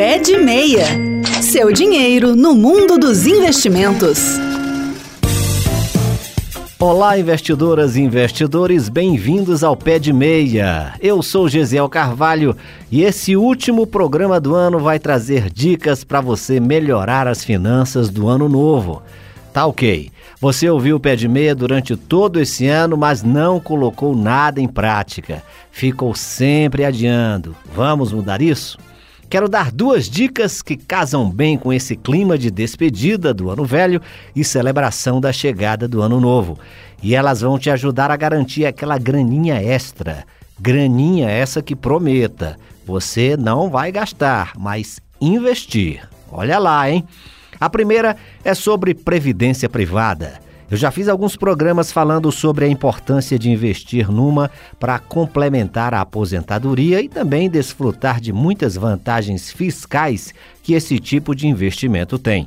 Pé de Meia. Seu dinheiro no mundo dos investimentos. Olá, investidoras e investidores, bem-vindos ao Pé de Meia. Eu sou Gesiel Carvalho e esse último programa do ano vai trazer dicas para você melhorar as finanças do ano novo. Tá ok. Você ouviu o Pé de Meia durante todo esse ano, mas não colocou nada em prática. Ficou sempre adiando. Vamos mudar isso? Quero dar duas dicas que casam bem com esse clima de despedida do ano velho e celebração da chegada do ano novo. E elas vão te ajudar a garantir aquela graninha extra. Graninha essa que prometa. Você não vai gastar, mas investir. Olha lá, hein? A primeira é sobre previdência privada. Eu já fiz alguns programas falando sobre a importância de investir numa para complementar a aposentadoria e também desfrutar de muitas vantagens fiscais que esse tipo de investimento tem.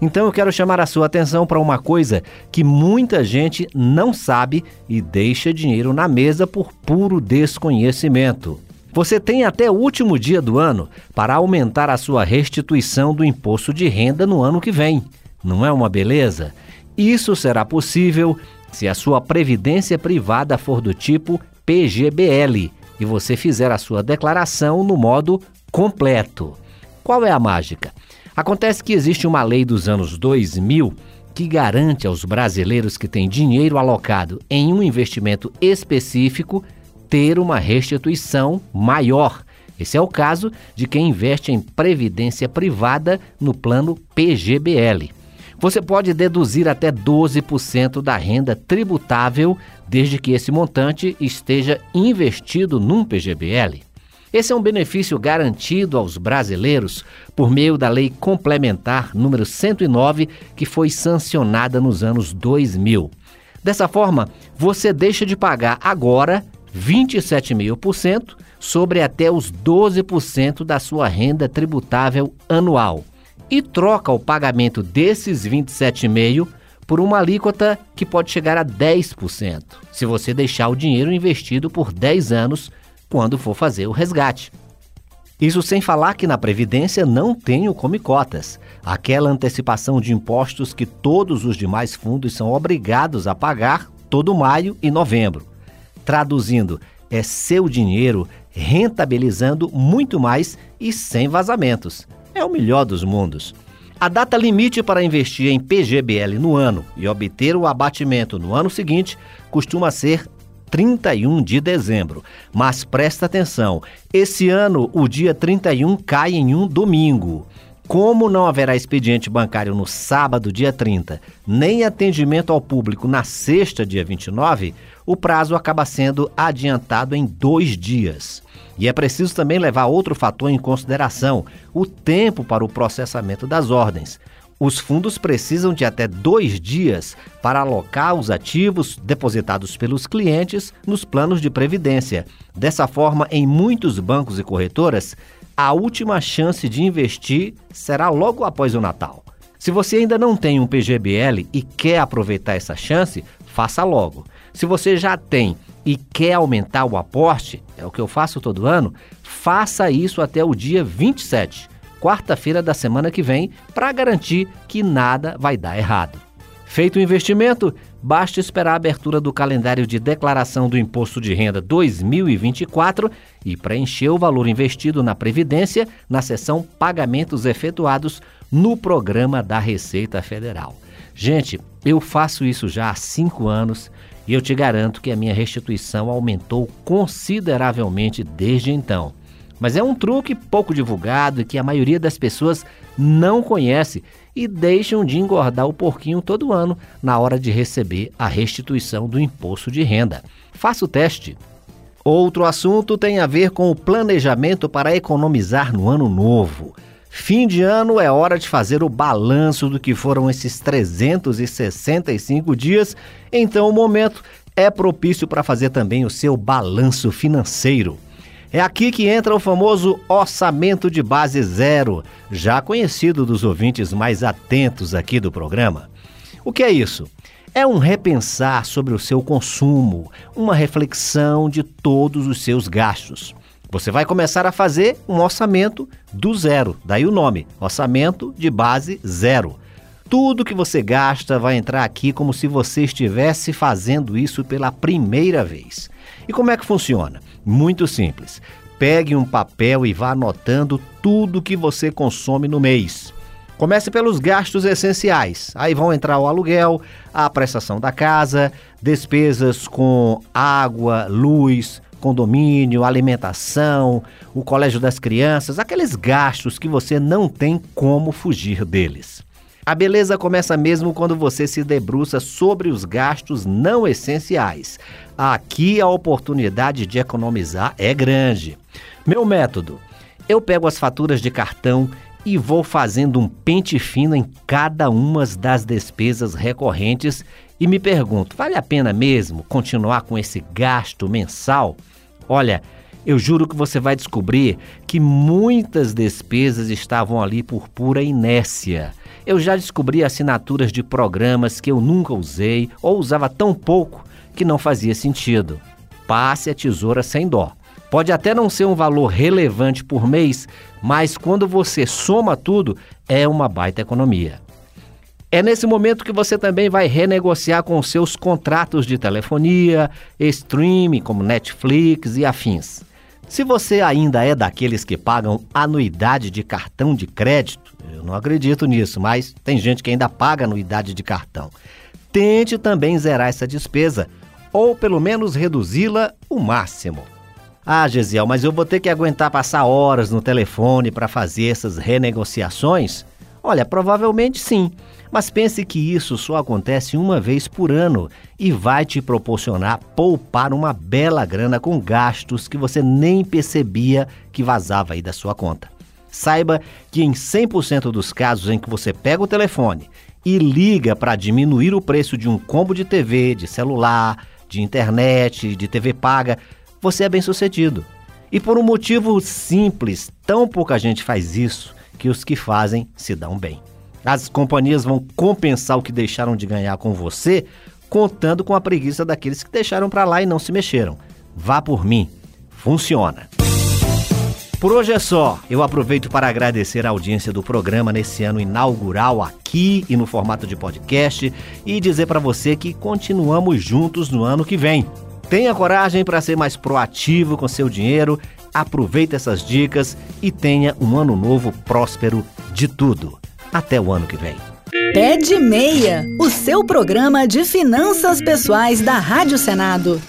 Então eu quero chamar a sua atenção para uma coisa que muita gente não sabe e deixa dinheiro na mesa por puro desconhecimento. Você tem até o último dia do ano para aumentar a sua restituição do imposto de renda no ano que vem. Não é uma beleza? Isso será possível se a sua previdência privada for do tipo PGBL e você fizer a sua declaração no modo completo. Qual é a mágica? Acontece que existe uma lei dos anos 2000 que garante aos brasileiros que têm dinheiro alocado em um investimento específico ter uma restituição maior. Esse é o caso de quem investe em previdência privada no plano PGBL. Você pode deduzir até 12% da renda tributável desde que esse montante esteja investido num PGBL. Esse é um benefício garantido aos brasileiros por meio da Lei Complementar número 109, que foi sancionada nos anos 2000. Dessa forma, você deixa de pagar agora 27,5% sobre até os 12% da sua renda tributável anual e troca o pagamento desses 27,5% por uma alíquota que pode chegar a 10%, se você deixar o dinheiro investido por 10 anos quando for fazer o resgate. Isso sem falar que na Previdência não tem o Come Cotas, aquela antecipação de impostos que todos os demais fundos são obrigados a pagar todo maio e novembro. Traduzindo, é seu dinheiro rentabilizando muito mais e sem vazamentos é o melhor dos mundos. A data limite para investir em PGBL no ano e obter o abatimento no ano seguinte costuma ser 31 de dezembro. Mas presta atenção: esse ano o dia 31 cai em um domingo. Como não haverá expediente bancário no sábado, dia 30, nem atendimento ao público na sexta, dia 29, o prazo acaba sendo adiantado em dois dias. E é preciso também levar outro fator em consideração: o tempo para o processamento das ordens. Os fundos precisam de até dois dias para alocar os ativos depositados pelos clientes nos planos de previdência. Dessa forma, em muitos bancos e corretoras, a última chance de investir será logo após o Natal. Se você ainda não tem um PGBL e quer aproveitar essa chance, faça logo. Se você já tem e quer aumentar o aporte, é o que eu faço todo ano, faça isso até o dia 27, quarta-feira da semana que vem, para garantir que nada vai dar errado. Feito o investimento, basta esperar a abertura do calendário de declaração do Imposto de Renda 2024 e preencher o valor investido na Previdência na seção Pagamentos Efetuados no programa da Receita Federal. Gente, eu faço isso já há cinco anos e eu te garanto que a minha restituição aumentou consideravelmente desde então. Mas é um truque pouco divulgado e que a maioria das pessoas não conhece e deixam de engordar o porquinho todo ano na hora de receber a restituição do imposto de renda. Faça o teste. Outro assunto tem a ver com o planejamento para economizar no ano novo. Fim de ano é hora de fazer o balanço do que foram esses 365 dias, então o momento é propício para fazer também o seu balanço financeiro. É aqui que entra o famoso orçamento de base zero, já conhecido dos ouvintes mais atentos aqui do programa. O que é isso? É um repensar sobre o seu consumo, uma reflexão de todos os seus gastos. Você vai começar a fazer um orçamento do zero, daí o nome, orçamento de base zero. Tudo que você gasta vai entrar aqui como se você estivesse fazendo isso pela primeira vez. E como é que funciona? Muito simples. Pegue um papel e vá anotando tudo que você consome no mês. Comece pelos gastos essenciais. Aí vão entrar o aluguel, a prestação da casa, despesas com água, luz, condomínio, alimentação, o colégio das crianças, aqueles gastos que você não tem como fugir deles. A beleza começa mesmo quando você se debruça sobre os gastos não essenciais. Aqui a oportunidade de economizar é grande. Meu método: eu pego as faturas de cartão e vou fazendo um pente fino em cada uma das despesas recorrentes e me pergunto: vale a pena mesmo continuar com esse gasto mensal? Olha, eu juro que você vai descobrir que muitas despesas estavam ali por pura inércia. Eu já descobri assinaturas de programas que eu nunca usei ou usava tão pouco que não fazia sentido. Passe a tesoura sem dó. Pode até não ser um valor relevante por mês, mas quando você soma tudo, é uma baita economia. É nesse momento que você também vai renegociar com seus contratos de telefonia, streaming como Netflix e afins. Se você ainda é daqueles que pagam anuidade de cartão de crédito, eu não acredito nisso, mas tem gente que ainda paga anuidade de cartão. Tente também zerar essa despesa, ou pelo menos reduzi-la o máximo. Ah, Gesiel, mas eu vou ter que aguentar passar horas no telefone para fazer essas renegociações? Olha, provavelmente sim. Mas pense que isso só acontece uma vez por ano e vai te proporcionar poupar uma bela grana com gastos que você nem percebia que vazava aí da sua conta. Saiba que em 100% dos casos em que você pega o telefone e liga para diminuir o preço de um combo de TV, de celular, de internet, de TV paga, você é bem sucedido. E por um motivo simples, tão pouca gente faz isso que os que fazem se dão bem. As companhias vão compensar o que deixaram de ganhar com você, contando com a preguiça daqueles que deixaram para lá e não se mexeram. Vá por mim. Funciona. Por hoje é só. Eu aproveito para agradecer a audiência do programa nesse ano inaugural aqui e no formato de podcast e dizer para você que continuamos juntos no ano que vem. Tenha coragem para ser mais proativo com seu dinheiro, aproveite essas dicas e tenha um ano novo próspero de tudo. Até o ano que vem. Pé de Meia, o seu programa de finanças pessoais da Rádio Senado.